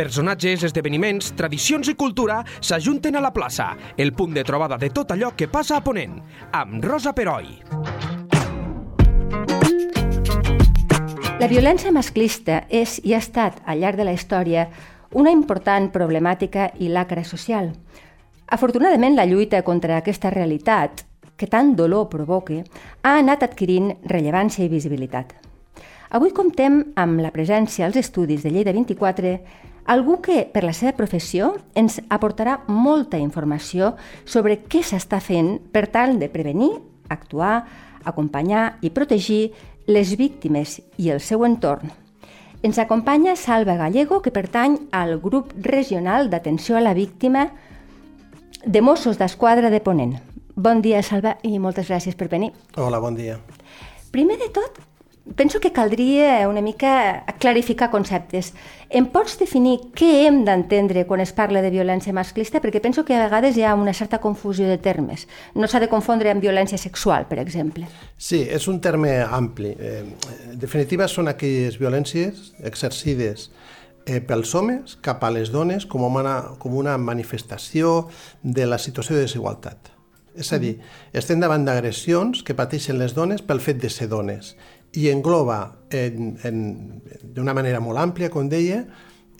Personatges, esdeveniments, tradicions i cultura s'ajunten a la plaça, el punt de trobada de tot allò que passa a Ponent, amb Rosa Peroi. La violència masclista és i ha estat, al llarg de la història, una important problemàtica i lacra social. Afortunadament, la lluita contra aquesta realitat, que tant dolor provoca, ha anat adquirint rellevància i visibilitat. Avui comptem amb la presència als estudis de Lleida 24 algú que, per la seva professió, ens aportarà molta informació sobre què s'està fent per tal de prevenir, actuar, acompanyar i protegir les víctimes i el seu entorn. Ens acompanya Salva Gallego, que pertany al grup regional d'atenció a la víctima de Mossos d'Esquadra de Ponent. Bon dia, Salva, i moltes gràcies per venir. Hola, bon dia. Primer de tot, penso que caldria una mica clarificar conceptes. Em pots definir què hem d'entendre quan es parla de violència masclista? Perquè penso que a vegades hi ha una certa confusió de termes. No s'ha de confondre amb violència sexual, per exemple. Sí, és un terme ampli. Eh, en definitiva, són aquelles violències exercides eh, pels homes cap a les dones com una, com una manifestació de la situació de desigualtat. És a dir, estem davant d'agressions que pateixen les dones pel fet de ser dones i engloba d'una manera molt àmplia, com deia,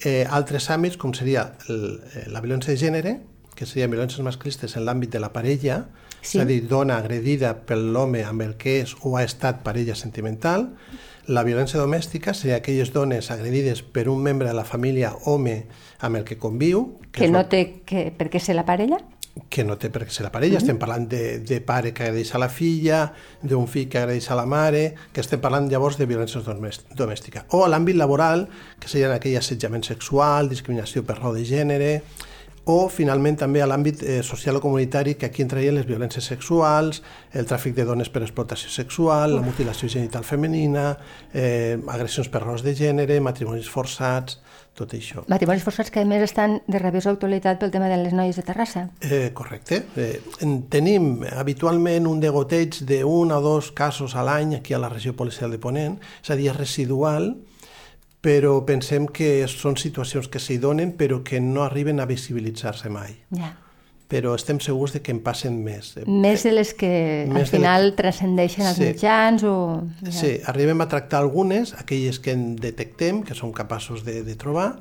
eh, altres àmbits com seria el, eh, la violència de gènere, que serien violències masclistes en l'àmbit de la parella, sí. és a dir, dona agredida pel l'home amb el que és o ha estat parella sentimental, la violència domèstica seria aquelles dones agredides per un membre de la família home amb el que conviu. Que, que no té que, per què ser la parella? Que no té per què ser la parella, mm -hmm. estem parlant de, de pare que agredeix a la filla, d'un fill que agredeix a la mare, que estem parlant llavors de violència domèstica. O a l'àmbit laboral, que serien aquell assetjament sexual, discriminació per raó de gènere, o finalment també a l'àmbit eh, social o comunitari que aquí entrarien les violències sexuals, el tràfic de dones per explotació sexual, la mutilació genital femenina, eh, agressions per raons de gènere, matrimonis forçats, tot això. Matrimonis forçats que a més estan de rabiosa actualitat pel tema de les noies de Terrassa. Eh, correcte. Eh, tenim habitualment un degoteig d'un o dos casos a l'any aquí a la regió policial de Ponent, és a dir, residual, però pensem que són situacions que s'hi donen però que no arriben a visibilitzar-se mai. Ja. Yeah però estem segurs de que en passen més. Més de les que més al final les... transcendeixen als sí. mitjans o... Ja. Sí, arribem a tractar algunes, aquelles que en detectem, que som capaços de, de trobar,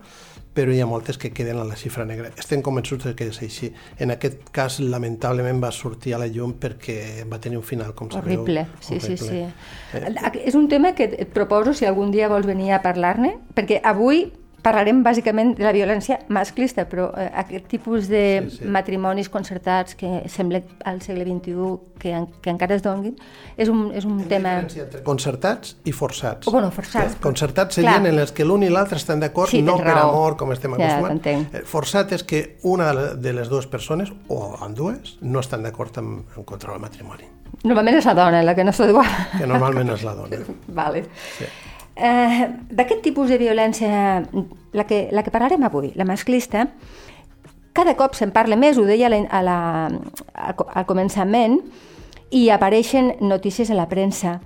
però hi ha moltes que queden a la xifra negra. Estem convençuts de que és així. En aquest cas, lamentablement, va sortir a la llum perquè va tenir un final, com sabeu. Horrible, sí, horrible. sí, sí. Eh? És un tema que et proposo, si algun dia vols venir a parlar-ne, perquè avui parlarem bàsicament de la violència masclista, però eh, aquest tipus de sí, sí. matrimonis concertats que sembla al segle XXI que, en, que encara es donguin, és un, és un tema... Entre concertats i forçats. O, bueno, forçats. Eh? Concertats serien Clar. en els que l'un i l'altre estan d'acord, sí, no per raó. amor, com estem acostumats. Ja, eh, forçat és que una de les dues persones, o amb dues, no estan d'acord en, en contra del matrimoni. Normalment és la dona la que no d'acord. Que normalment és la dona. vale. Sí. Eh, D'aquest tipus de violència, la que, la que parlarem avui, la masclista, cada cop se'n parla més, ho deia a la, a, al començament, i apareixen notícies a la premsa.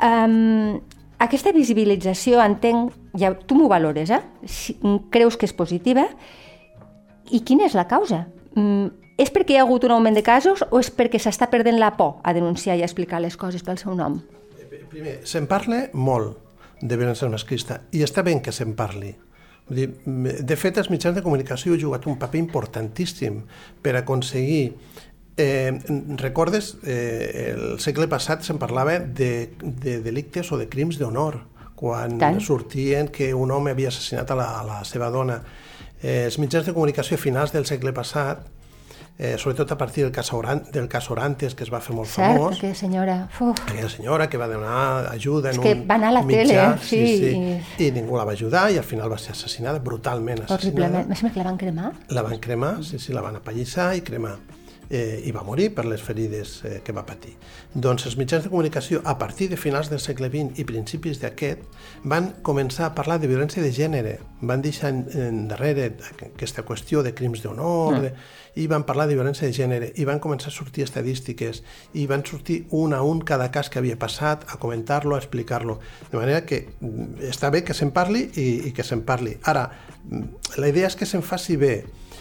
Um, aquesta visibilització, entenc, ja, tu m'ho valores, eh? Si, creus que és positiva? I quina és la causa? Mm, és perquè hi ha hagut un augment de casos o és perquè s'està perdent la por a denunciar i a explicar les coses pel seu nom? Primer, se'n parla molt, de violència masclista i està bé que se'n parli. Dir, de fet, els mitjans de comunicació han jugat un paper importantíssim per aconseguir Eh, recordes, eh, el segle passat se'n parlava de, de delictes o de crims d'honor, quan Tant. sortien que un home havia assassinat a la, a la seva dona. Eh, els mitjans de comunicació finals del segle passat eh, sobretot a partir del cas, Oran, del cas Orantes, que es va fer molt Cert, famós. aquella senyora. Uf. Aquella senyora que va donar ajuda en és que un va anar a la mitjà, tele, eh? sí, sí, sí, i ningú la va ajudar i al final va ser assassinada, brutalment assassinada. Horriblement. Em sembla que la van cremar. La van cremar, sí, sí, la van apallissar i cremar. Eh, i va morir per les ferides eh, que va patir. Doncs els mitjans de comunicació, a partir de finals del segle XX i principis d'aquest, van començar a parlar de violència de gènere, van deixar en, en darrere aquesta qüestió de crims d'honor, mm. de, i van parlar de violència de gènere, i van començar a sortir estadístiques, i van sortir un a un cada cas que havia passat, a comentar-lo, a explicar-lo. De manera que mm, està bé que se'n parli i, i que se'n parli. Ara, mm, la idea és que se'n faci bé,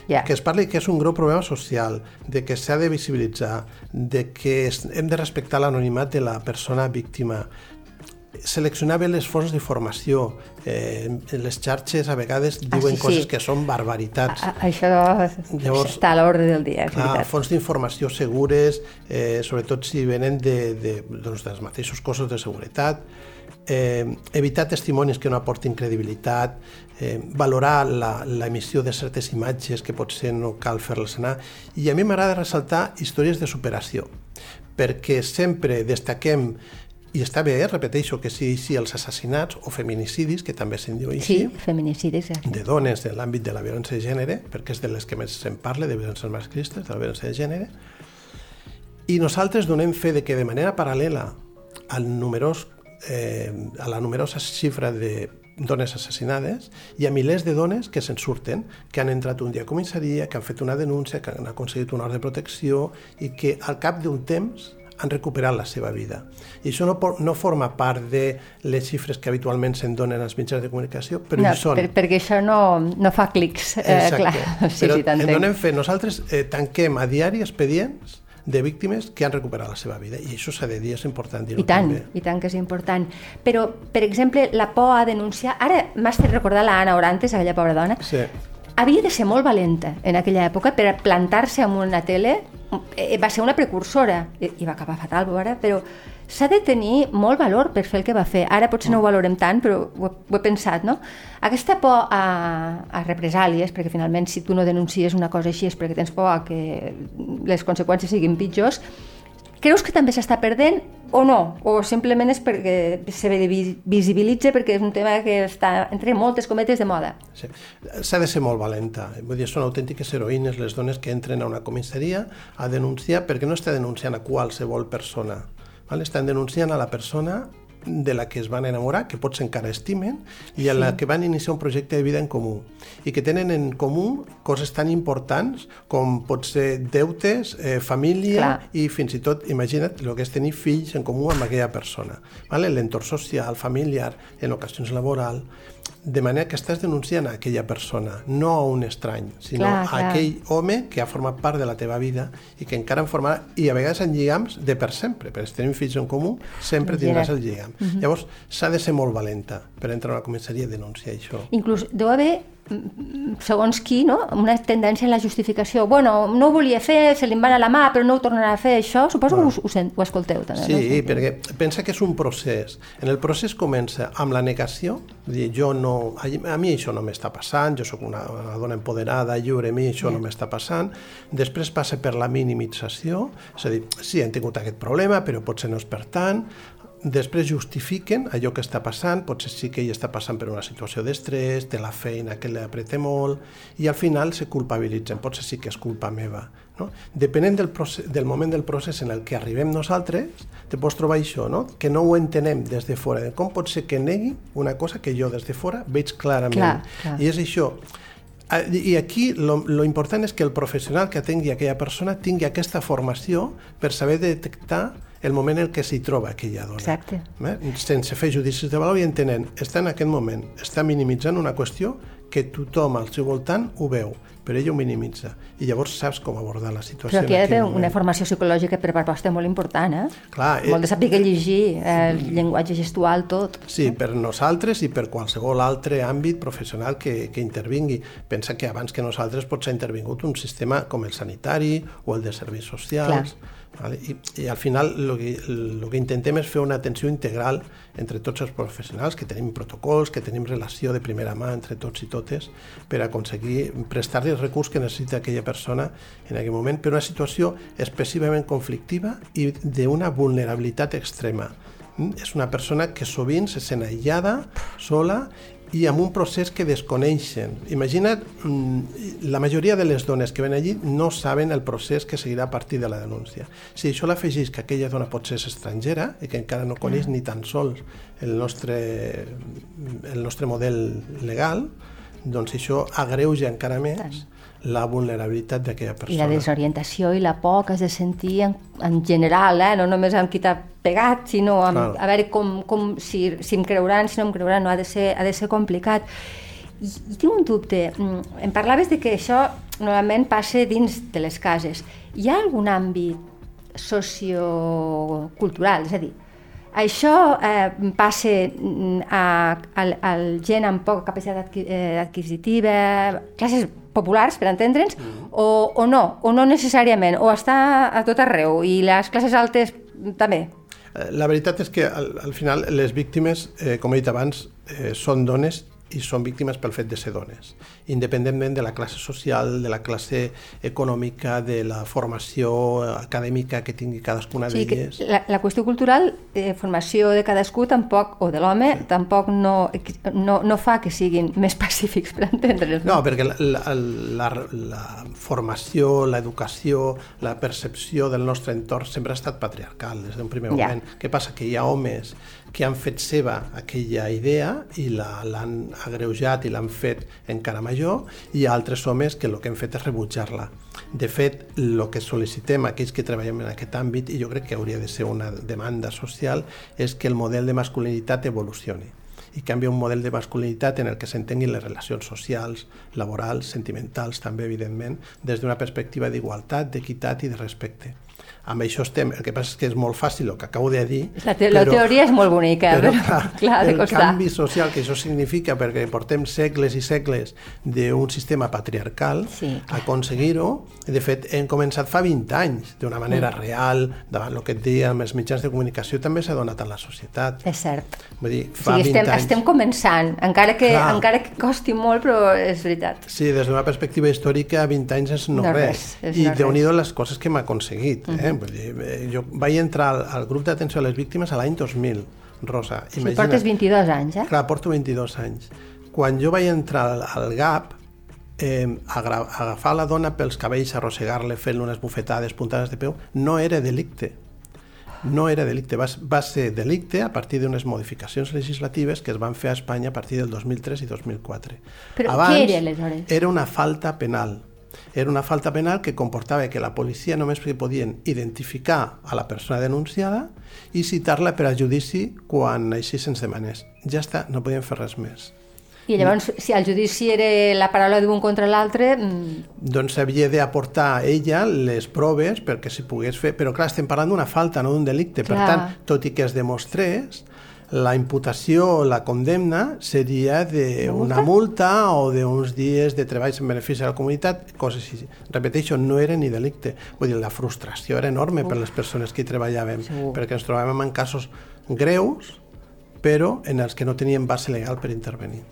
yeah. que es parli que és un greu problema social, de que s'ha de visibilitzar, de que hem de respectar l'anonimat de la persona víctima, seleccionar bé les fonts d'informació. Eh, les xarxes a vegades ah, diuen ah, sí, coses sí. que són barbaritats. A, això Llavors, està a l'ordre del dia, és clar, Fonts d'informació segures, eh, sobretot si venen de, de, doncs, dels mateixos cossos de seguretat, eh, evitar testimonis que no aportin credibilitat, eh, valorar l'emissió de certes imatges que potser no cal fer-les anar. I a mi m'agrada ressaltar històries de superació, perquè sempre destaquem i està bé, eh? repeteixo, que sí, sí, els assassinats o feminicidis, que també se'n diu així, sí, feminicidis, exacte. de dones en l'àmbit de la violència de gènere, perquè és de les que més se'n parla, de violències masclistes, de la violència de gènere, i nosaltres donem fe de que de manera paral·lela al numerós, eh, a la numerosa xifra de dones assassinades, hi ha milers de dones que se'n surten, que han entrat un dia a comissaria, que han fet una denúncia, que han aconseguit un ordre de protecció i que al cap d'un temps han recuperat la seva vida. I això no, no forma part de les xifres que habitualment se'n donen als mitjans de comunicació, però no, hi són. Per, perquè això no, no fa clics. Eh, Exacte. clar. Sí, però sí, en donem fe. Nosaltres eh, tanquem a diari expedients de víctimes que han recuperat la seva vida i això s'ha de dir, és important dir-ho I tant, també. i tant que és important. Però, per exemple, la por a denunciar... Ara m'has fet recordar la Anna Orantes, aquella pobra dona. Sí. Havia de ser molt valenta en aquella època per plantar-se en una tele Eh, va ser una precursora i, va acabar fatal, ara, però s'ha de tenir molt valor per fer el que va fer. Ara potser no ho valorem tant, però ho, he, ho he pensat, no? Aquesta por a, a represàlies, perquè finalment si tu no denuncies una cosa així és perquè tens por a que les conseqüències siguin pitjors, Creus que també s'està perdent o no? O simplement és perquè se visibilitza perquè és un tema que està entre moltes cometes de moda? Sí. S'ha de ser molt valenta. Vull dir, són autèntiques heroïnes les dones que entren a una comissaria a denunciar perquè no està denunciant a qualsevol persona. Val? Estan denunciant a la persona de la que es van enamorar, que potser encara estimen, i a la que van iniciar un projecte de vida en comú i que tenen en comú coses tan importants com pot ser deutes, eh, família Clar. i fins i tot, imagina't, el que és tenir fills en comú amb aquella persona. Vale? L'entorn social, familiar, en ocasions laboral, de manera que estàs denunciant a aquella persona, no a un estrany, sinó clar, a clar. aquell home que ha format part de la teva vida i que encara en formarà, i a vegades en lligams de per sempre, perquè si tenim fills en comú, sempre tindràs el lligam. Uh. -huh. Llavors, s'ha de ser molt valenta per entrar a una comissaria i denunciar això. Inclús deu haver segons qui, no? una tendència en la justificació. Bueno, no ho volia fer, se li va a la mà, però no ho tornarà a fer, això. Suposo bueno. que ho, ho, ho escolteu també. Sí, no? perquè pensa que és un procés. En el procés comença amb la negació, dir, jo no, a mi això no m'està passant, jo sóc una, una dona empoderada, lliure, a mi això yeah. no m'està passant. Després passa per la minimització, és a dir, sí, hem tingut aquest problema, però potser no és per tant després justifiquen allò que està passant, potser sí que ell està passant per una situació d'estrès, té la feina que li apreta molt, i al final se culpabilitzen, potser sí que és culpa meva. No? Depenent del, procés, del moment del procés en el que arribem nosaltres, te pots trobar això, no? que no ho entenem des de fora. Com pot ser que negui una cosa que jo des de fora veig clarament? Clar, clar. I és això. I aquí lo, lo important és que el professional que atengui aquella persona tingui aquesta formació per saber detectar el moment en què s'hi troba aquella dona. Exacte. Eh? Sense fer judicis de valor i entenent, està en aquest moment, està minimitzant una qüestió que tothom al seu voltant ho veu, però ella ho minimitza. I llavors saps com abordar la situació. Però aquí ha d'haver una formació psicològica per part vostra molt important, eh? Clar, eh... Molt de saber llegir, eh, el llenguatge gestual, tot. Sí, per nosaltres i per qualsevol altre àmbit professional que, que intervingui. Pensa que abans que nosaltres pot ser intervingut un sistema com el sanitari o el de serveis socials. Clar Vale? I, I al final el que, el que intentem és fer una atenció integral entre tots els professionals, que tenim protocols, que tenim relació de primera mà entre tots i totes per aconseguir prestar-li el recurs que necessita aquella persona en aquell moment per una situació excessivament conflictiva i d'una vulnerabilitat extrema. Mm? És una persona que sovint se sent aïllada, sola i amb un procés que desconeixen. Imagina't, mm, la majoria de les dones que ven allí no saben el procés que seguirà a partir de la denúncia. Si això l'afegís que aquella dona pot ser estrangera i que encara no coneix ni tan sols el nostre, el nostre model legal, doncs això agreuja encara més Tant la vulnerabilitat d'aquella persona. I la desorientació i la por que has de sentir en, en general, eh? no només amb qui t'ha pegat, sinó amb, a veure com, com, si, si em creuran, si no em creuran, no, ha de ser, ha de ser complicat. I, I tinc un dubte. Mm, em parlaves de que això normalment passa dins de les cases. Hi ha algun àmbit sociocultural, és a dir, això eh, passa mm, a, a, a gent amb poca capacitat eh, adquisitiva, classes populars, per entendre'ns, mm. o, o no, o no necessàriament, o està a tot arreu, i les classes altes també. Eh, la veritat és que al, al final les víctimes, eh, com he dit abans, eh, són dones i són víctimes pel fet de ser dones, independentment de la classe social, de la classe econòmica, de la formació acadèmica que tingui cadascuna sí, d'elles. La, la qüestió cultural, eh, formació de cadascú tampoc, o de l'home, sí. tampoc no, no, no fa que siguin més pacífics, per entendre'ls. No, perquè la, la, la, la formació, l'educació, la percepció del nostre entorn sempre ha estat patriarcal des d'un primer moment. Ja. Què passa? Que hi ha homes que han fet seva aquella idea i l'han agreujat i l'han fet encara major i altres homes que el que han fet és rebutjar-la. De fet, el que sol·licitem aquells que treballem en aquest àmbit, i jo crec que hauria de ser una demanda social, és que el model de masculinitat evolucioni i canvia un model de masculinitat en el que s'entenguin les relacions socials, laborals, sentimentals, també, evidentment, des d'una perspectiva d'igualtat, d'equitat i de respecte amb això estem. El que passa és que és molt fàcil el que acabo de dir. La, te però, la teoria és molt bonica, però, però clar, clar el costar. canvi social que això significa, perquè portem segles i segles d'un sistema patriarcal, sí, aconseguir-ho, de fet, hem començat fa 20 anys, d'una manera mm. real, davant el que et deia, amb els mitjans de comunicació també s'ha donat a la societat. És cert. Vull dir, fa sí, 20 estem, anys... estem començant, encara que, clar. encara que costi molt, però és veritat. Sí, des d'una perspectiva històrica, 20 anys és no, no res. res. És I no déu nhi les coses que hem aconseguit. Mm -hmm. eh? Vull dir, eh, jo vaig entrar al, al grup d'atenció a les víctimes a l'any 2000, Rosa. Imagina, si portes 22 anys, eh? Clar, porto 22 anys. Quan jo vaig entrar al, al GAP, eh, agafar la dona pels cabells, arrossegar-le, fent-li unes bufetades, puntades de peu, no era delicte. No era delicte, va, va ser delicte a partir d'unes modificacions legislatives que es van fer a Espanya a partir del 2003 i 2004. Però Abans, què era aleshores? Era una falta penal era una falta penal que comportava que la policia només podien identificar a la persona denunciada i citar-la per a judici quan així se'ns demanés. Ja està, no podien fer res més. I llavors, si el judici era la paraula d'un contra l'altre... Mm... Doncs havia d'aportar ella les proves perquè s'hi pogués fer... Però clar, estem parlant d'una falta, no d'un delicte. Clar. Per tant, tot i que es demostrés, la imputació, la condemna, seria d'una multa o d'uns dies de treballs en benefici de la comunitat, coses així. Repeteixo, no era ni delicte. Vull dir, la frustració era enorme Uf. per les persones que hi treballàvem, Segur. perquè ens trobàvem en casos greus, però en els que no teníem base legal per intervenir.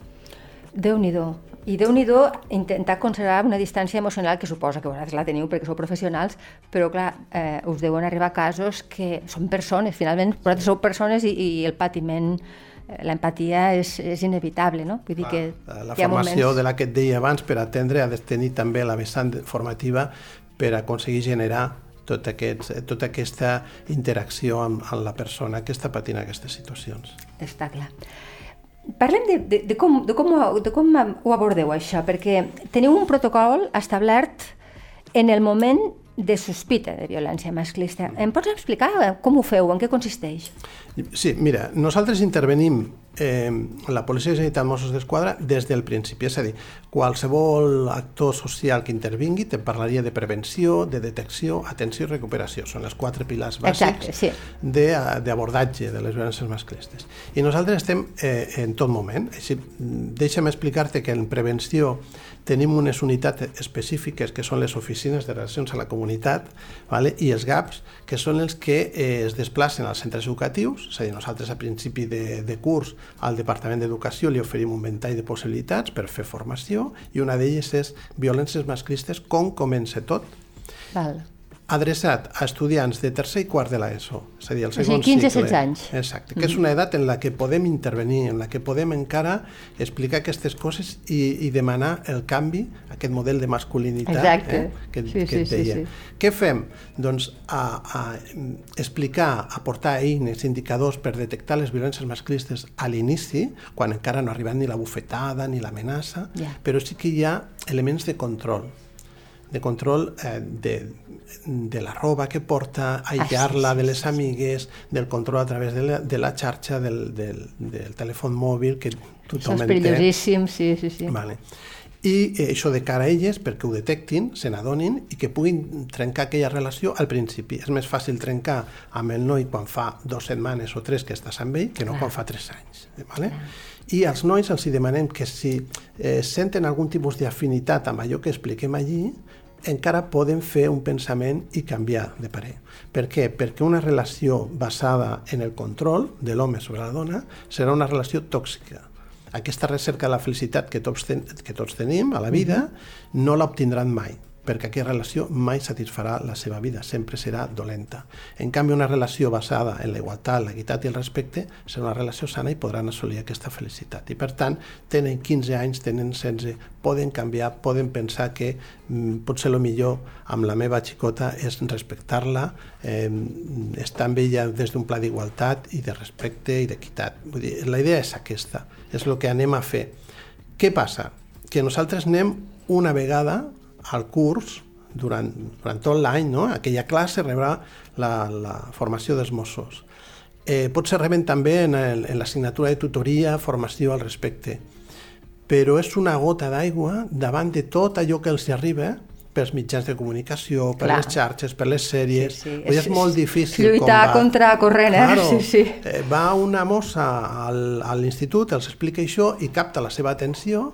Déu-n'hi-do. I déu nhi intentar conservar una distància emocional que suposa que vosaltres la teniu perquè sou professionals, però clar, eh, us deuen arribar casos que són persones, finalment, vosaltres sou persones i, i el patiment eh, l'empatia és, és inevitable, no? Vull dir que la formació moments... de la que et deia abans per atendre ha de tenir també la vessant formativa per aconseguir generar tot aquest, tota aquesta interacció amb, amb la persona que està patint aquestes situacions. Està clar. Parlem de, de, de, com, de, com, de com ho abordeu, això, perquè teniu un protocol establert en el moment de sospita de violència masclista. Em pots explicar com ho feu, en què consisteix? Sí, mira, nosaltres intervenim eh, la Policia de Generalitat Mossos d'Esquadra des del principi, és a dir, qualsevol actor social que intervingui te parlaria de prevenció, de detecció, atenció i recuperació. Són els quatre pilars bàsics sí. d'abordatge de, de les violències masclistes. I nosaltres estem eh, en tot moment. Així, deixa'm explicar-te que en prevenció tenim unes unitats específiques que són les oficines de relacions a la comunitat vale? i els GAPs, que són els que eh, es desplacen als centres educatius, és a dir, nosaltres a principi de, de curs al Departament d'Educació li oferim un ventall de possibilitats per fer formació i una d'elles és violències masclistes, com comença tot. Val. Adreçat a estudiants de tercer i quart de l'ESO, és a dir, el O sigui, segon 15 cicle. 16 anys. Exacte, que és una edat en la que podem intervenir, en la que podem encara explicar aquestes coses i, i demanar el canvi, aquest model de masculinitat Exacte. eh, que, Sí, que sí, et sí, deia. sí. Què fem? Doncs a, a explicar, aportar eines, indicadors per detectar les violències masclistes a l'inici, quan encara no ha arribat ni la bufetada ni l'amenaça, Ja. però sí que hi ha elements de control de control eh, de, de la roba que porta, aïllar-la de les amigues, del control a través de la, de la xarxa, del, del, del telèfon mòbil, que Això tothom és en té. perillosíssim, sí, sí, sí. Vale. I eh, això de cara a elles, perquè ho detectin, se n'adonin i que puguin trencar aquella relació al principi. És més fàcil trencar amb el noi quan fa dues setmanes o tres que estàs amb ell que no Clar. quan fa tres anys. Vale? I als nois els hi demanem que si eh, senten algun tipus d'afinitat amb allò que expliquem allí, encara poden fer un pensament i canviar de parer. Per què? Perquè una relació basada en el control de l'home sobre la dona serà una relació tòxica. Aquesta recerca de la felicitat que tots, ten, que tots tenim a la vida no l'obtindran mai, perquè aquesta relació mai satisfarà la seva vida, sempre serà dolenta. En canvi, una relació basada en la igualtat, l'equitat i el respecte serà una relació sana i podran assolir aquesta felicitat. I per tant, tenen 15 anys, tenen 16, poden canviar, poden pensar que mm, potser el millor amb la meva xicota és respectar-la, eh, estar amb ella des d'un pla d'igualtat i de respecte i d'equitat. Vull dir, la idea és aquesta, és el que anem a fer. Què passa? Que nosaltres anem una vegada al curs durant, durant tot l'any, no? aquella classe rebrà la, la formació dels Mossos. Eh, potser reben també en, el, en l'assignatura de tutoria formació al respecte, però és una gota d'aigua davant de tot allò que els arriba pels mitjans de comunicació, per Clar. les xarxes, per les sèries. Sí, sí. És, És- molt difícil lluitar combat- contra corrent, eh? Claro. Sí, sí. Eh, va una mossa al, a l'institut, els explica això i capta la seva atenció,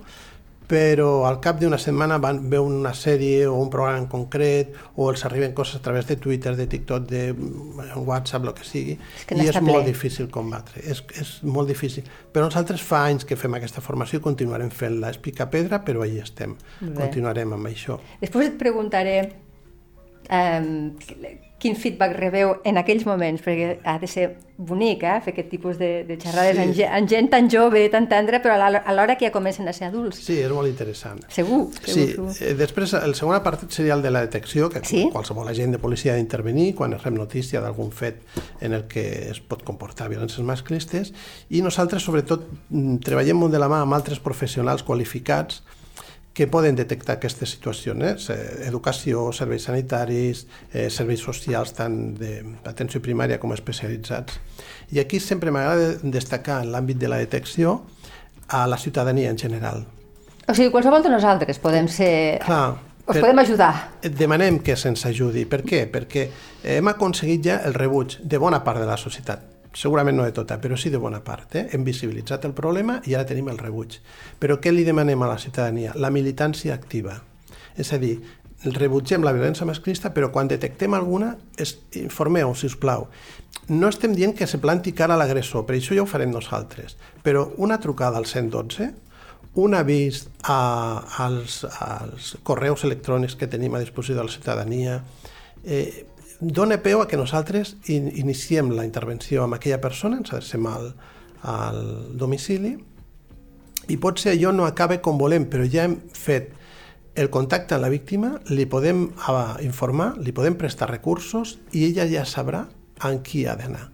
però al cap d'una setmana van veure una sèrie o un programa en concret o els arriben coses a través de Twitter, de TikTok, de mm, WhatsApp, el que sigui, És que i és n'està molt ple. difícil combatre, és, és molt difícil. Però nosaltres fa anys que fem aquesta formació i continuarem fent-la. És picar pedra, però ahí estem. Bé. Continuarem amb això. Després et preguntaré um, quin feedback rebeu en aquells moments, perquè ha de ser bonic, eh, fer aquest tipus de, de xerrades Sí. amb, ge- amb gent tan jove, tan tendra, però a l'hora que ja comencen a ser adults. Sí, és molt interessant. Segur, segur, Sí, segur. eh, després el segon apartat seria el de la detecció, que Sí? qualsevol agent de policia ha d'intervenir quan es rep notícia d'algun fet en el que es pot comportar violències masclistes i nosaltres sobretot mm, treballem molt de la mà amb altres professionals qualificats que poden detectar aquestes situacions, eh? educació, serveis sanitaris, eh, serveis socials tant d'atenció primària com especialitzats. I aquí sempre m'agrada destacar en l'àmbit de la detecció a la ciutadania en general. O sigui, qualsevol de nosaltres podem ser... Clar, Us per- podem ajudar. Et demanem que se'ns ajudi. Per què? Perquè hem aconseguit ja el rebuig de bona part de la societat. Segurament no de tota, però sí de bona part. Eh? Hem visibilitzat el problema i ara tenim el rebuig. Però què li demanem a la ciutadania? La militància activa. És a dir, rebutgem la violència masclista, però quan detectem alguna, es, informeu, si us plau. No estem dient que se planti cara a l'agressor, per això ja ho farem nosaltres, però una trucada al 112, un avís a, als, als correus electrònics que tenim a disposició de la ciutadania, eh, dona peu a que nosaltres in, iniciem la intervenció amb aquella persona, ens adrecem al, al domicili, i potser allò no acaba com volem, però ja hem fet el contacte amb la víctima, li podem informar, li podem prestar recursos i ella ja sabrà en qui ha d'anar.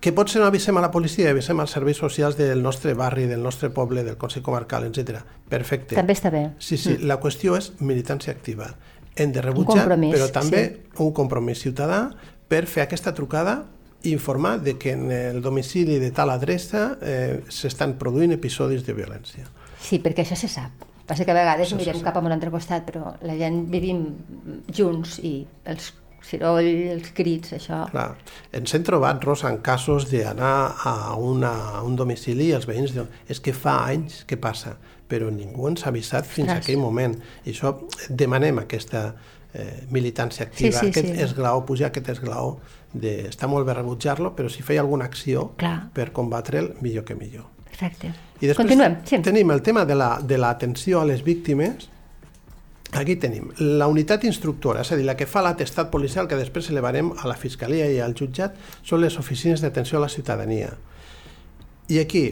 Que potser no avisem a la policia, avisem als serveis socials del nostre barri, del nostre poble, del Consell Comarcal, etc. Perfecte. També està bé. Sí, sí, mm. la qüestió és militància activa. Hem de rebutjar, però també sí. un compromís ciutadà per fer aquesta trucada i informar de que en el domicili de tal adreça eh, s'estan produint episodis de violència. Sí, perquè això se sap. Passa que a vegades Això mirem cap a un altre costat, però la gent vivim junts i els soroll, els crits, això... Clar. Ens hem trobat, Rosa, en casos d'anar a, una, a un domicili i els veïns diuen és que fa anys que passa, però ningú ens ha avisat fins a aquell moment. I això demanem aquesta eh, militància activa, Sí, sí, aquest sí. esglaó, pujar aquest esglaó de... Està molt bé rebutjar-lo, però si feia alguna acció Clar. per combatre'l, millor que millor. Exacte. I després Continuem, sí. tenim el tema de la- de l'atenció la, a les víctimes, Aquí tenim la unitat instructora, és a dir, la que fa l'atestat policial que després elevarem a la Fiscalia i al jutjat, són les oficines d'atenció a la ciutadania. I aquí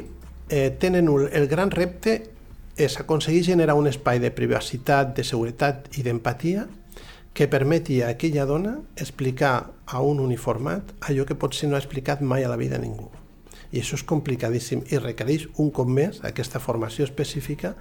eh, tenen un, el gran repte és aconseguir generar un espai de privacitat, de seguretat i d'empatia que permeti a aquella dona explicar a un uniformat allò que potser no ha explicat mai a la vida a ningú. I això és complicadíssim i requereix un cop més aquesta formació específica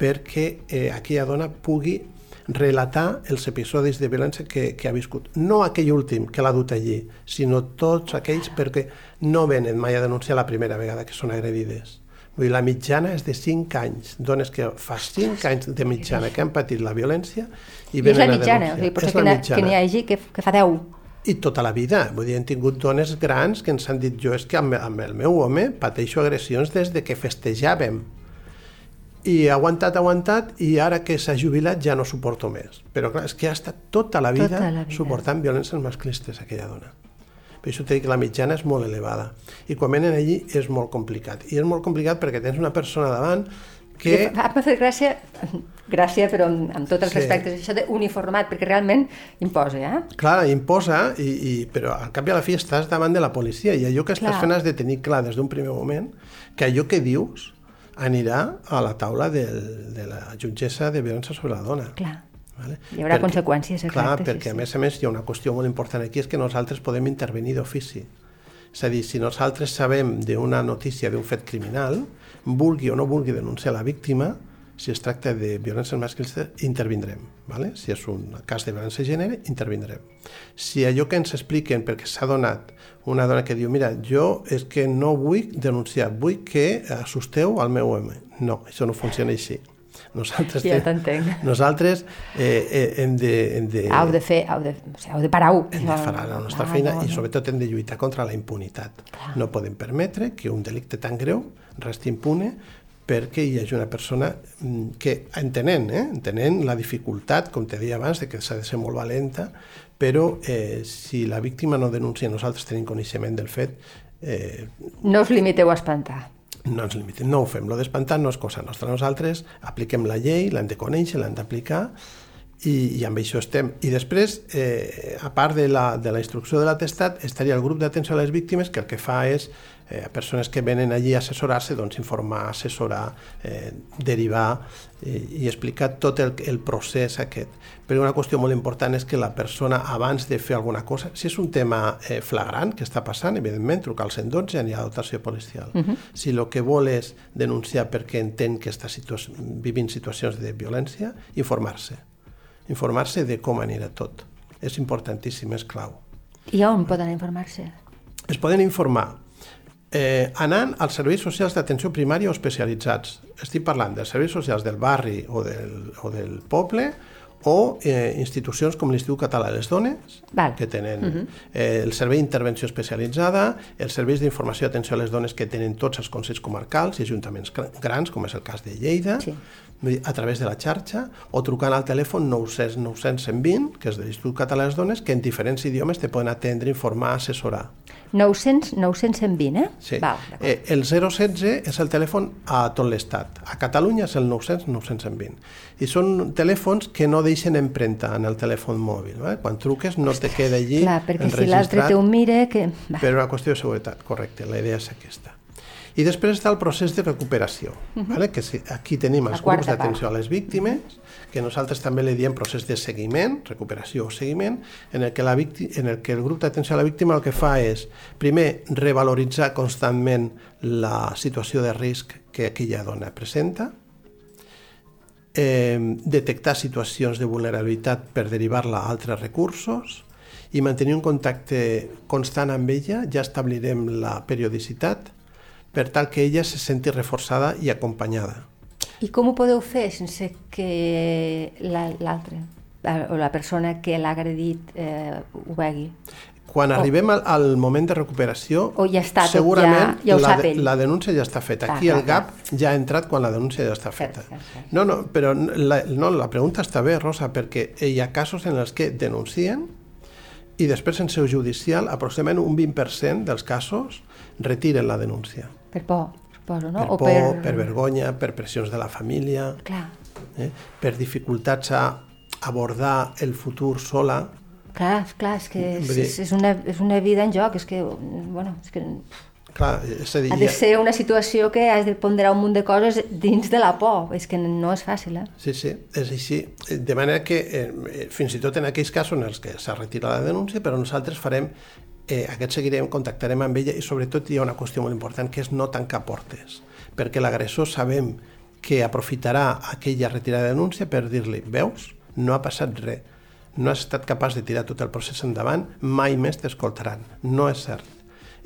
perquè eh, aquella dona pugui relatar els episodis de violència que, que ha viscut. No aquell últim que l'ha dut allí, sinó tots aquells perquè no venen mai a denunciar la primera vegada que són agredides. Vull dir, la mitjana és de 5 anys, dones que fa 5 anys de mitjana que han patit la violència i venen I és la mitjana, a o sigui, denunciar. potser que, que n'hi hagi que, que fa 10. I tota la vida. Vull dir, hem tingut dones grans que ens han dit jo és que amb, amb el meu home pateixo agressions des de que festejàvem i ha aguantat, aguantat, i ara que s'ha jubilat ja no suporto més. Però clar, és que ha estat tota la vida, Tota la vida. suportant violències masclistes, aquella dona. Per això t'he dit que la mitjana és molt elevada. I quan venen allí és molt complicat. I és molt complicat perquè tens una persona davant que... M'ha fet gràcia, gràcia, però amb, amb tots els Sí. respectes, això d'uniformat, perquè realment imposa, eh? Clar, imposa, i, i, però al cap i a la fi estàs davant de la policia i allò que estàs Clar. fent has de tenir clar des d'un primer moment que allò que dius anirà a la taula del, de la jutgessa de violència sobre la dona. Clar. Vale? Hi haurà conseqüències, Clar, exacte, sí, perquè sí. a més a més hi ha una qüestió molt important aquí, és que nosaltres podem intervenir d'ofici. És a dir, si nosaltres sabem d'una notícia d'un fet criminal, vulgui o no vulgui denunciar la víctima, si es tracta de violència masclista, intervindrem. Vale? Si és un cas de violència de gènere, intervindrem. Si allò que ens expliquen, perquè s'ha donat una dona que diu mira, jo és que no vull denunciar, vull que assusteu al meu home. No, això no funciona així. Nosaltres, te- t'entenc. nosaltres eh, eh, hem de... Hem de Heu de fer, heu de, o sigui, heu de parar-ho. hem de fer la nostra Ah, feina no, i no. sobretot hem de lluitar contra la impunitat. No podem permetre que un delicte tan greu resti impune perquè hi hagi una persona mm, que, entenent, eh, entenent la dificultat, com te deia abans, de que s'ha de ser molt valenta, però eh, si la víctima no denuncia i nosaltres tenim coneixement del fet, eh, No us limiteu a espantar. No ens limitem, no ho fem. Lo d'espantar no és cosa nostra. Nosaltres apliquem la llei, l'hem de conèixer, l'hem d'aplicar i, i amb això estem. I després, eh, a part de la, de la instrucció de l'atestat, estaria el grup d'atenció a les víctimes que el que fa és eh, a persones que venen allí a assessorar-se, doncs informar, assessorar, eh, derivar eh, i explicar tot el, el procés aquest. Però una qüestió molt important és que la persona, abans de fer alguna cosa, si és un tema eh, flagrant que està passant, evidentment, trucar al 112 i hi ha dotació policial. Uh -huh. Si el que vol és denunciar perquè entén que està situa vivint situacions de violència, informar-se. Informar-se de com anirà tot. És importantíssim, és clau. I on poden informar-se? Es poden informar eh, anant als serveis socials d'atenció primària o especialitzats. Estic parlant dels serveis socials del barri o del, o del poble o eh, institucions com l'Institut Català de les Dones, Val. que tenen uh -huh. eh, el Servei d'Intervenció Especialitzada, els serveis d'informació i atenció a les dones que tenen tots els consells comarcals i ajuntaments gra- grans, com és el cas de Lleida, Sí. A través de la xarxa o trucant al telèfon 900 900 120, que és de l'Institut Català de les Dones, que en diferents idiomes te poden atendre, informar, assessorar. 900, 920, eh? Sí. Val, eh, el 016 és el telèfon a tot l'Estat. A Catalunya és el 900 920. I són telèfons que no deixen empremta en el telèfon mòbil. Eh? Quan truques no te queda allí Clar, perquè si l'altre té un mire... Que... Va. per una qüestió de seguretat, correcte, la idea és aquesta. I després està el procés de recuperació, vale? que aquí tenim els grups d'atenció a les víctimes, que nosaltres també li diem procés de seguiment, recuperació o seguiment, en el que, la vícti en el, que el grup d'atenció a la víctima el que fa és, primer, revaloritzar constantment la situació de risc que aquella dona presenta, eh, detectar situacions de vulnerabilitat per derivar-la a altres recursos i mantenir un contacte constant amb ella, ja establirem la periodicitat per tal que ella se senti reforçada i acompanyada. I com ho podeu fer sense que la- l'altre, la, o la persona que l'ha agredit eh, ho vegui? Quan arribem al, al moment de recuperació, O ja està tot, segurament ja- ja ho la, la denúncia ja està feta. Clar, Aquí clar, el GAP ja ha entrat quan la denúncia ja està feta. cert, cert. No, no, però la, no, la pregunta està bé, Rosa, perquè hi ha casos en els que denuncien i després en seu judicial aproximadament un 20% dels casos retiren la denúncia. Per por, suposo, no? Per o por, per... per vergonya, per pressions de la família, Clar. eh? per dificultats a abordar el futur sola, Clar, clar, és que és, dir- és, és, una, és una vida en joc, és que, bueno, és que clar, és a dir, ha de ser una situació que has de ponderar un munt de coses dins de la por, és que no és fàcil, eh? Sí, sí, és així. De manera que eh, fins i tot en aquells casos en els que s'ha retirat la denúncia, però nosaltres farem, eh, aquest seguirem, contactarem amb ella i sobretot hi ha una qüestió molt important que és no tancar portes, perquè l'agressor sabem que aprofitarà aquella retirada de denúncia per dir-li, veus, no ha passat res, no has estat capaç de tirar tot el procés endavant, mai més t'escoltaran. No és cert.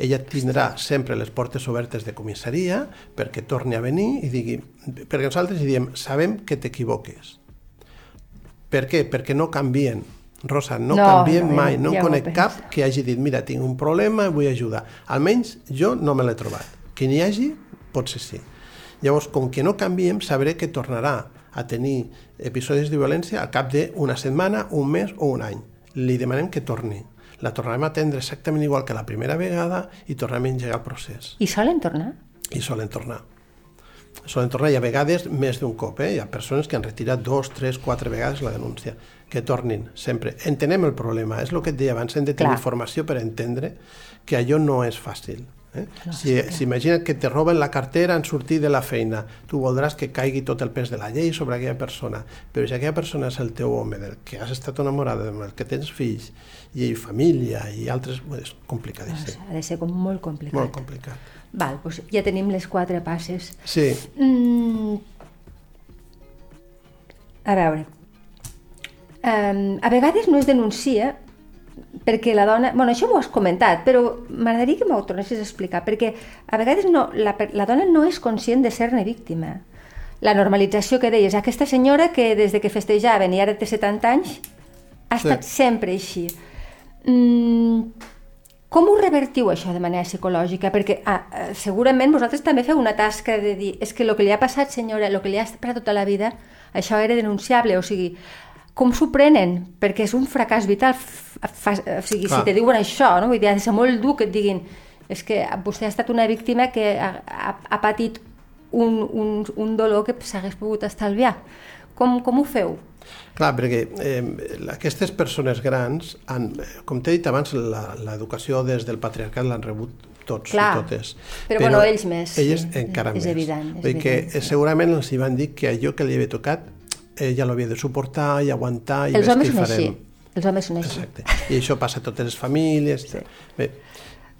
Ella tindrà sempre les portes obertes de comissaria perquè torni a venir i digui... Perquè nosaltres diem, sabem que t'equivoques. Per què? Perquè no canvien. Rosa, no, No, canvien no, mai. No ja conec cap que hagi dit, mira, tinc un problema, vull ajudar. Almenys jo no me l'he trobat. Que n'hi hagi, potser sí. Llavors, com que no canviem, sabré que tornarà a tenir episodis de violència al cap d'una setmana, un mes o un any. Li demanem que torni. La tornarem a atendre exactament igual que la primera vegada i tornarem a engegar el procés. I solen tornar? I solen tornar. Solen tornar i a vegades més d'un cop. Eh? Hi ha persones que han retirat dos, tres, quatre vegades la denúncia. Que tornin, sempre. Entenem el problema. És el que et deia abans, hem de tenir Clar. informació per entendre que allò no és fàcil. Eh? No, si, sí si imagina't que te roben la cartera en sortir de la feina, tu voldràs que caigui tot el pes de la llei sobre aquella persona, però si aquella persona és el teu home, del que has estat enamorada, amb el que tens fills, i família, i altres, és Doncs complicadíssim. ha de ser com molt complicat. Molt complicat. Val, doncs ja tenim les quatre passes. Sí, Mm, a veure, um, a vegades no es denuncia perquè la dona... bueno, això m'ho has comentat, però m'agradaria que m'ho tornessis a explicar, perquè a vegades no, la, per- la dona no és conscient de ser-ne víctima. La normalització que deies, aquesta senyora que des de que festejaven i ara té 70 anys, ha Sí. estat sempre així. Mm, com ho revertiu això de manera psicològica? Perquè ah, eh, segurament vosaltres també feu una tasca de dir és que el que li ha passat, senyora, el que li ha passat tota la vida, això era denunciable, o sigui, com s'ho prenen? Perquè és un fracàs vital. Fa, o sigui, Clar. si te diuen això, no? Vull dir, ha de ser molt dur que et diguin és que vostè ha estat una víctima que ha, ha, ha patit un, un, un dolor que s'hagués pogut estalviar. Com, com ho feu? Clar, perquè eh, aquestes persones grans, han, com t'he dit abans, la- l'educació des del patriarcat l'han rebut tots Clar, i totes. però, bueno, ells més, Ells sí, encara és més. evident, és que evident, eh, sí. segurament els hi van dir que allò que li havia tocat ella l'havia de suportar i aguantar i Els homes són així. Els homes són així. Exacte. I això passa a totes les famílies. Sí. Bé,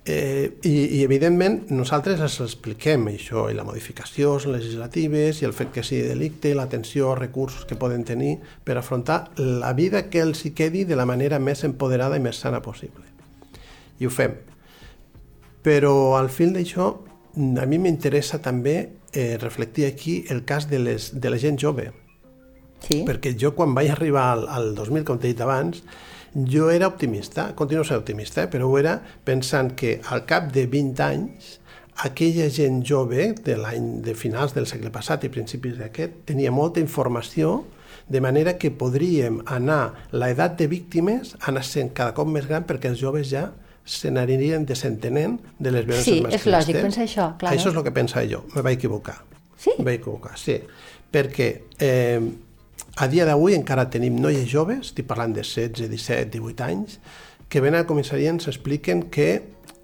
eh, i, I, evidentment, nosaltres els expliquem això, i la modificació legislatives, i el fet que sigui delicte, l'atenció, recursos que poden tenir per afrontar la vida que els hi quedi de la manera més empoderada i més sana possible. I ho fem. Però al fil d'això, a mi m'interessa també eh, reflectir aquí el cas de, les, de la gent jove. Sí. Perquè jo quan vaig arribar al, al 2000, com t'he dit abans, jo era optimista, continuo sent optimista, eh? però ho era pensant que al cap de 20 anys aquella gent jove de l'any de finals del segle passat i principis d'aquest tenia molta informació de manera que podríem anar, l'edat de víctimes anar sent cada cop més gran perquè els joves ja se n'anirien desentenent de les violències Sí, és masclistes. lògic pensar això, clar. Això és el que pensava jo, me vaig equivocar. Sí? Me vaig equivocar, sí. Perquè eh, a dia d'avui encara tenim noies joves, estic parlant de 16, 17, 18 anys, que venen a comissaria i ens expliquen que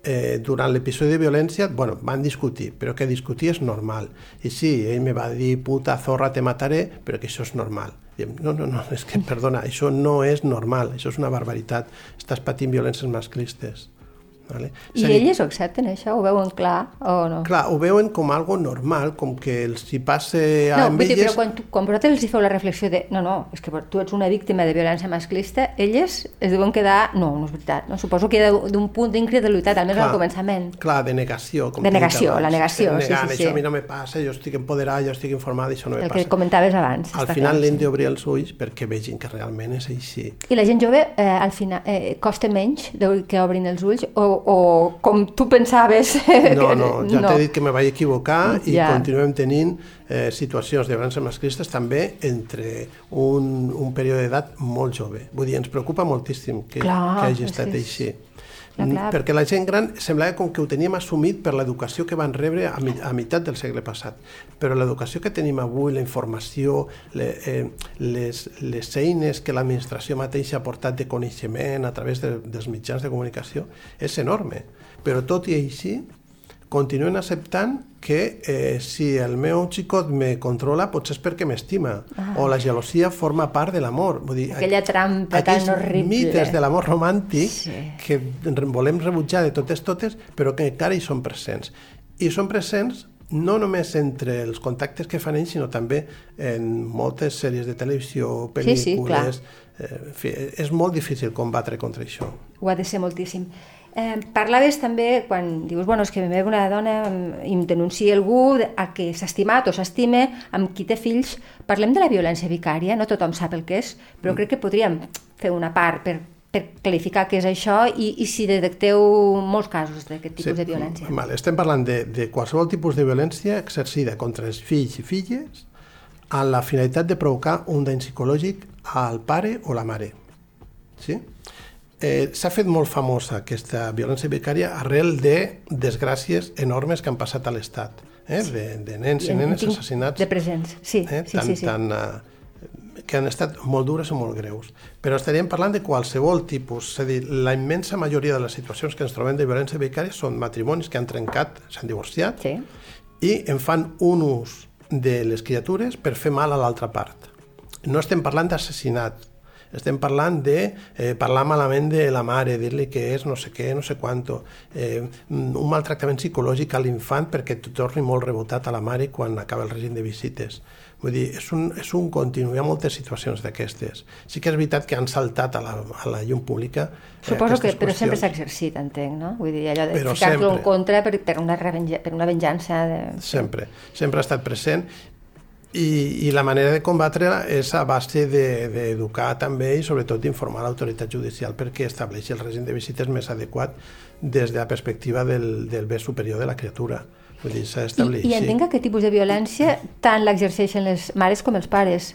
eh, durant l'episodi de violència, bueno, van discutir, però que discutir és normal. I sí, ell me va dir, puta zorra, te mataré, però que això és normal. Diem, no, no, no, és que, perdona, això no és normal, això és una barbaritat. Estàs patint violències masclistes. Vale? I a elles ho accepten, això? Ho veuen clar o no? Clar, ho veuen com algo normal, com que els hi passa No, vull dir, elles... però quan, tu, quan vosaltres els hi feu la reflexió de no, no, és que tu ets una víctima de violència masclista, elles es diuen quedar... No, no és veritat. No? Suposo que d'un punt d'incredulitat, almenys al començament. Clar, de negació. Com De negació, abans. la negació, Estem sí, negant, sí, Això sí. a mi no me passa, jo estic empoderada, jo estic informada, això no me El que passa. comentaves abans. Al final clar, l'hem sí. d'obrir els ulls perquè vegin que realment és així. I la gent jove, eh, al final, eh, costa menys de que obrin els ulls o, o com tu pensaves... No, no, ja no. t'he dit que me vaig equivocar i Ja. continuem tenint eh, situacions de violència masclistes també entre un, un període d'edat molt jove. Vull dir, ens preocupa moltíssim que, Clar, que hagi estat és- així. Clar. Perquè la gent gran semblava com que ho teníem assumit per l'educació que van rebre a, mi, a meitat del segle passat. Però l'educació que tenim avui, la informació, le, eh, les, les eines que l'administració mateixa ha portat de coneixement a través de, dels mitjans de comunicació és enorme. Però tot i així, continuen acceptant que eh, si el meu xicot me controla potser és perquè m'estima ah. o la gelosia forma part de l'amor vull dir, aquella trampa tan horrible mites de l'amor romàntic sí. que volem rebutjar de totes totes però que encara hi són presents i són presents no només entre els contactes que fan ells, sinó també en moltes sèries de televisió, pel·lícules... Sí, sí, eh, en fi, és molt difícil combatre contra això. Ho ha de ser moltíssim. Eh, parlaves també, quan dius, bueno, és que me ve una dona i em denuncia algú a que s'ha estimat o s'estime amb qui té fills, parlem de la violència vicària, no tothom sap el que és, però mm. crec que podríem fer una part per, per clarificar què és això i, i si detecteu molts casos d'aquest tipus sí, de violència. Vale, estem parlant de, de qualsevol tipus de violència exercida contra els fills i filles amb la finalitat de provocar un dany psicològic al pare o la mare. Sí? Eh, S'ha fet molt famosa aquesta violència vicària arrel de desgràcies enormes que han passat a l'Estat, eh? de, de nens i, nenes assassinats. De presents, sí. Eh? sí, tan, sí, sí. Tan, uh, que han estat molt dures o molt greus. Però estaríem parlant de qualsevol tipus. És a dir, la immensa majoria de les situacions que ens trobem de violència vicària són matrimonis que han trencat, s'han divorciat, sí. i en fan un ús de les criatures per fer mal a l'altra part. No estem parlant d'assassinat, estem parlant de eh, parlar malament de la mare, dir-li que és no sé què, no sé quanto, eh, un maltractament psicològic a l'infant perquè torni molt rebotat a la mare quan acaba el règim de visites. Vull dir, és un, és un continu, hi ha moltes situacions d'aquestes. Sí que és veritat que han saltat a la, a la llum pública eh, Suposo que, però qüestions. sempre s'ha exercit, entenc, no? Vull dir, allò de ficar-lo en contra per, per, una revenja, per una venjança. De... Sempre, sempre ha estat present i, I la manera de combatre-la és a base d'educar de, també i sobretot d'informar l'autoritat judicial perquè estableixi el règim de visites més adequat des de la perspectiva del, del bé superior de la criatura. Vull dir, s'ha d'establir. I, I entenc que aquest tipus de violència tant l'exerceixen les mares com els pares.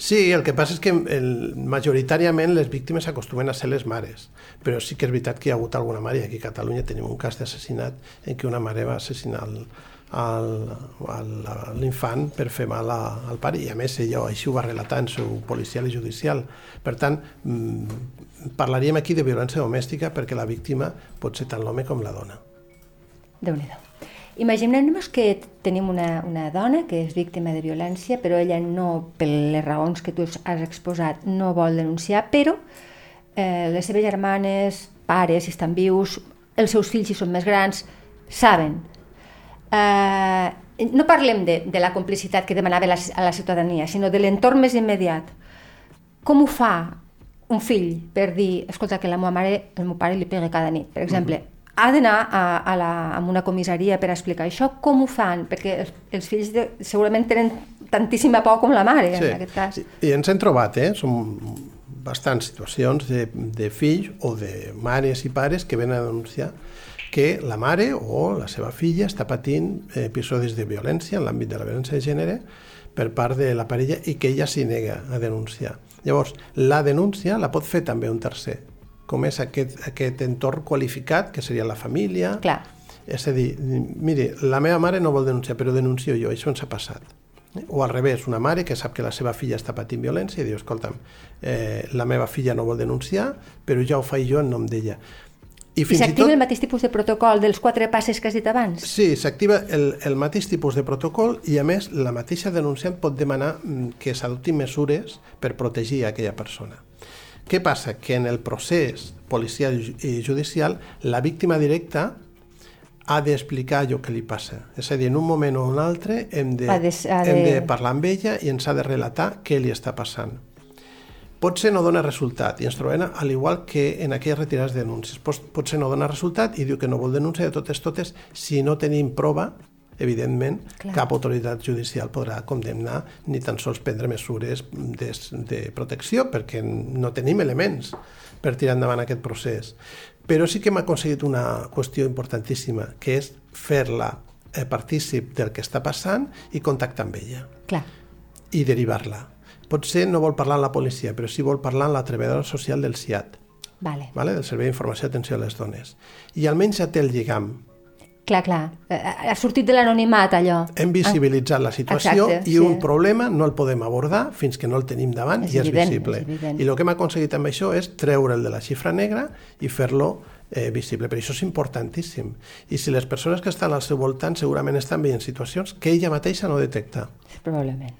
Sí, el que passa és que el, majoritàriament les víctimes acostumen a ser les mares, però sí que és veritat que hi ha hagut alguna mare, aquí a Catalunya tenim un cas d'assassinat en què una mare va assassinar el, l'infant per fer mal a, al pare i a més ella així ho va relatar en seu policial i judicial. Per tant, mm, parlaríem aquí de violència domèstica perquè la víctima pot ser tant l'home com la dona. déu nhi Imaginem-nos que tenim una, una dona que és víctima de violència, però ella no, per les raons que tu has exposat, no vol denunciar, però eh, les seves germanes, pares, si estan vius, els seus fills, si són més grans, saben eh, no parlem de, de la complicitat que demanava la, a la ciutadania, sinó de l'entorn més immediat. Com ho fa un fill per dir, escolta, que la meva mare, el meu pare li pega cada nit, per exemple, mm -hmm. ha d'anar a, a, la, a una comissaria per explicar això, com ho fan? Perquè els, els fills de, segurament tenen tantíssima por com la mare, sí. en aquest cas. I ens hem trobat, eh? Som bastants situacions de, de fills o de mares i pares que venen a denunciar que la mare o la seva filla està patint episodis de violència en l'àmbit de la violència de gènere per part de la parella i que ella s'hi nega a denunciar. Llavors, la denúncia la pot fer també un tercer, com és aquest, aquest entorn qualificat, que seria la família. Clar. És a dir, mire, la meva mare no vol denunciar, però denuncio jo, això ens ha passat. O al revés, una mare que sap que la seva filla està patint violència i diu, escolta'm, eh, la meva filla no vol denunciar, però ja ho faig jo en nom d'ella. I, I s'activa tot... el mateix tipus de protocol dels quatre passes que has dit abans? Sí, s'activa el, el mateix tipus de protocol i, a més, la mateixa denunciant pot demanar mm, que s'adoptin mesures per protegir aquella persona. Què passa? Que en el procés policial i judicial la víctima directa ha d'explicar allò que li passa. És a dir, en un moment o un altre hem de, de, de... hem de parlar amb ella i ens ha de relatar què li està passant potser no dona resultat i ens trobem al igual que en aquelles retirades de denúncies. Potser no dona resultat i diu que no vol denunciar de totes totes si no tenim prova evidentment, Clar. cap autoritat judicial podrà condemnar ni tan sols prendre mesures de, de protecció perquè no tenim elements per tirar endavant aquest procés. Però sí que hem aconseguit una qüestió importantíssima, que és fer-la eh, partícip del que està passant i contactar amb ella. Clar. I derivar-la potser no vol parlar amb la policia, però sí vol parlar amb la treballadora social del CIAT. Vale. vale? del Servei d'Informació i Atenció a les Dones. I almenys ja té el lligam. Clar, clar. Eh, Ha sortit de l'anonimat, allò. Hem visibilitzat la situació Exacte, i sí. un problema no el podem abordar fins que no el tenim davant És i és evident, visible. és evident. I el que hem aconseguit amb això és treure'l de la xifra negra i fer-lo eh, visible. Per això és importantíssim. I si les persones que estan al seu voltant segurament estan veient situacions que ella mateixa no detecta. Probablement.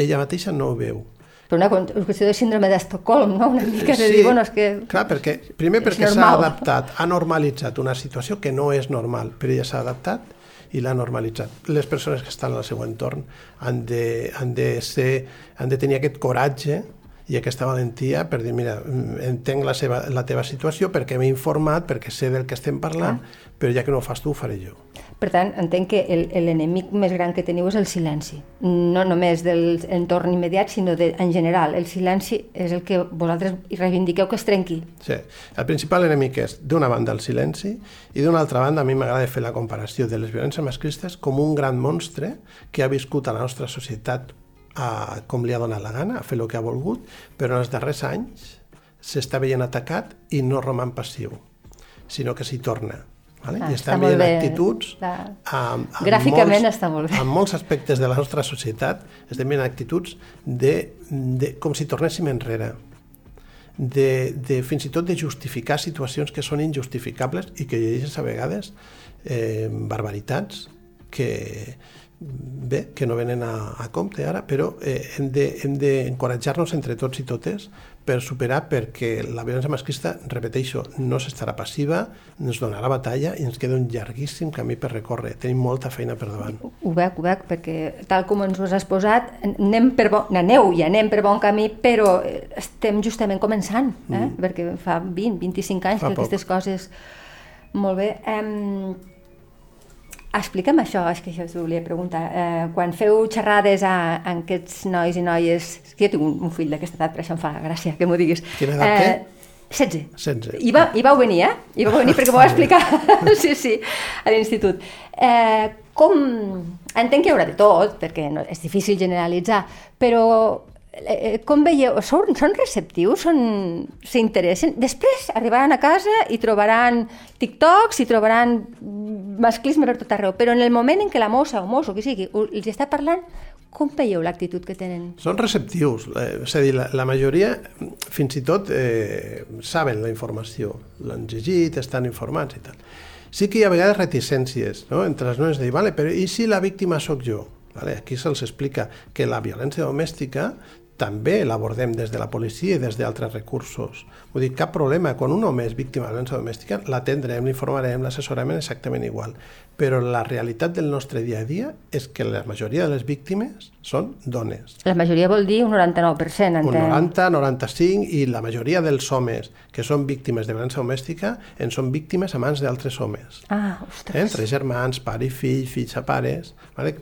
Ella mateixa no ho veu. Però una qüestió de síndrome d'Estocolm, no? Una mica de dir, bueno, és que... Clar, perquè, primer perquè s'ha adaptat, ha normalitzat una situació que no és normal, però ella s'ha adaptat i l'ha normalitzat. Les persones que estan al seu entorn han de, han de, ser, han de tenir aquest coratge i aquesta valentia per dir, mira, entenc la, seva, la teva situació perquè m'he informat, perquè sé del que estem parlant, però ja que no ho fas tu, ho faré jo. Per tant, entenc que el- l'enemic més gran que teniu és el silenci. No només del entorn immediat, sinó de, en general. El silenci és el que vosaltres reivindiqueu que es trenqui. Sí. El principal enemic és, d'una banda, el silenci, i d'una altra banda, a mi m'agrada fer la comparació de les violències masclistes com un gran monstre que ha viscut a la nostra societat a, com li ha donat la gana, a fer el que ha volgut, però en els darrers anys s'està veient atacat i no roman passiu, sinó que s'hi torna. Vale? Ah, I està estan veient bé. actituds Clar. amb, amb Gràficament molts, està molt bé. en molts aspectes de la nostra societat estem veient actituds de, de, com si tornéssim enrere de, de fins i tot de justificar situacions que són injustificables i que llegeixes a vegades eh, barbaritats que bé, que no venen a, a compte ara, però eh, hem de- hem d'encoratjar-nos entre tots i totes per superar perquè la violència masclista, repeteixo, no s'estarà passiva, ens donarà batalla i ens queda un llarguíssim camí per recórrer. Tenim molta feina per davant. Ho veig, ho veig, perquè tal com ens ho has posat, anem per bon, aneu i anem per bon camí, però eh, estem justament començant, eh? Mm. perquè fa 20, 25 anys Fa que poc. aquestes coses... Molt bé. Um, explica'm això, és que això us volia preguntar. Eh, quan feu xerrades a, a aquests nois i noies... Jo tinc un, un fill d'aquesta edat, per això em fa gràcia que m'ho diguis. Quina edat té? 16. 16. I, va, I vau venir, eh? I vau venir perquè m'ho va explicar, sí, sí, a l'institut. Eh, com... Entenc que hi haurà de tot, perquè no, és difícil generalitzar, però eh, com veieu, són, són receptius, són, s'interessen? Després arribaran a casa i trobaran TikToks i trobaran masclisme per tot arreu, però en el moment en què la mossa o mosso, que sigui, els està parlant, com veieu l'actitud que tenen? Són receptius, eh, és a dir, la, la majoria fins i tot eh, saben la informació, l'han llegit, estan informats i tal. Sí que hi ha a vegades reticències no? entre les noies de dir, vale, però i si la víctima sóc jo? Vale, aquí se'ls explica que la violència domèstica també l'abordem des de la policia i des d'altres recursos. Vull dir, cap problema. Quan un home és víctima de violència domèstica, l'atendrem, l'informarem, l'assessorem exactament igual. Però la realitat del nostre dia a dia és que la majoria de les víctimes són dones. La majoria vol dir un 99%, Un entenc. 90, 95 i la majoria dels homes que són víctimes de violència domèstica en són víctimes a mans d'altres homes. Ah, Eh? ostres. Entre germans, pare i fill, fills a pares... Vale?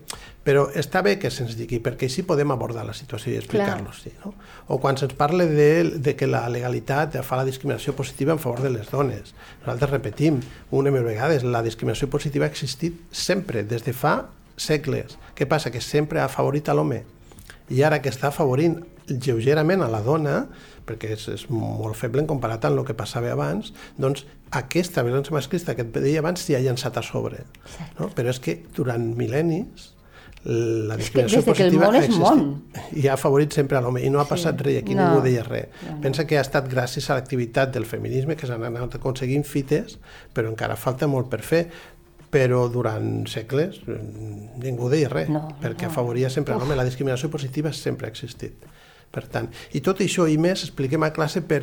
Però està bé que se'ns digui, perquè així podem abordar la situació i explicar-los. Sí, no? O quan se'ns parla de, de que la legalitat fa la discriminació positiva en favor de les dones. Nosaltres repetim una i mil vegades, la discriminació positiva ha existit sempre, des de fa segles. Què passa? Que sempre ha afavorit a l'home i ara que està afavorint lleugerament a la dona, perquè és, és molt feble en comparat amb el que passava abans, doncs aquesta violència masclista que et deia abans s'hi ha llançat a sobre. No? Però és que durant mil·lennis la discriminació positiva ha és existit i ha afavorit sempre a l'home i no ha passat res, aquí No. ningú deia res. No. Pensa que ha estat gràcies a l'activitat del feminisme que s'han anat aconseguint fites, però encara falta molt per fer però durant segles eh, ningú deia res, No, perquè no. afavoria sempre l'home. La discriminació positiva sempre ha existit. Per tant, i tot això i més expliquem a classe per,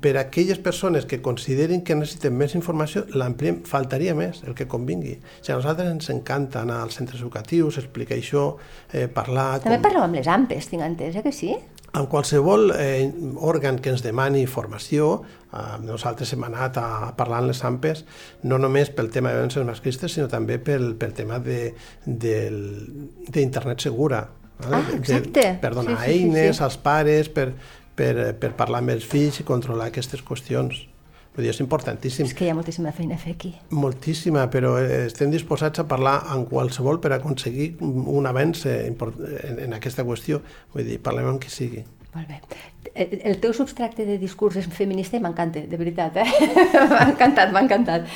per a aquelles persones que considerin que necessiten més informació, l'ampliem, faltaria més, el que convingui. O sigui, a nosaltres ens encanta anar als centres educatius, explicar això, eh, parlar... També parleu amb les AMPES, tinc entès, eh que sí? En qualsevol eh, òrgan que ens demani formació, eh, nosaltres hem anat a parlar amb les AMPES no només pel tema de violències masclistes, sinó també pel, pel tema de- del- d'internet segura. Ah, exacte. per donar Sí, sí, sí, eines sí. als pares, per, per, per parlar amb els fills i controlar aquestes qüestions. Vull dir, és importantíssim. És que hi ha moltíssima feina a fer aquí. Moltíssima, però eh, estem disposats a parlar amb qualsevol per aconseguir un avenç eh, en, en aquesta qüestió. Vull dir, parlem amb qui sigui. Molt bé. el teu substracte de discurs és feminista i m'encanta, de veritat, eh? m'ha encantat, m'ha encantat.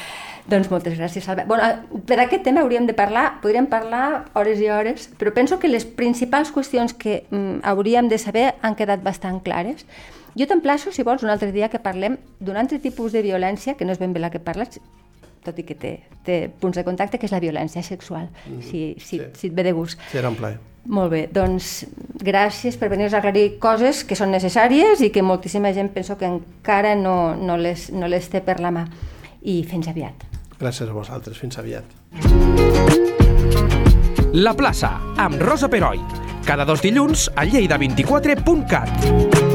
Doncs moltes gràcies, Albert. Bueno, per aquest tema hauríem de parlar, podríem parlar hores i hores, però penso que les principals qüestions que mm, hauríem de saber han quedat bastant clares. Jo t'emplaço, si vols, un altre dia que parlem d'un altre tipus de violència, que no és ben bé la que parles, tot i que té, té punts de contacte, que és la violència sexual, mm, si, si, sí. si et ve de gust. Serà un plaer. Molt bé, doncs gràcies per venir a aclarir coses que són necessàries i que moltíssima gent penso que encara no, no, les, no les té per la mà. I fins aviat. Gràcies a vosaltres. Fins aviat. La plaça, amb Rosa Peroi. Cada dos dilluns a lleida24.cat.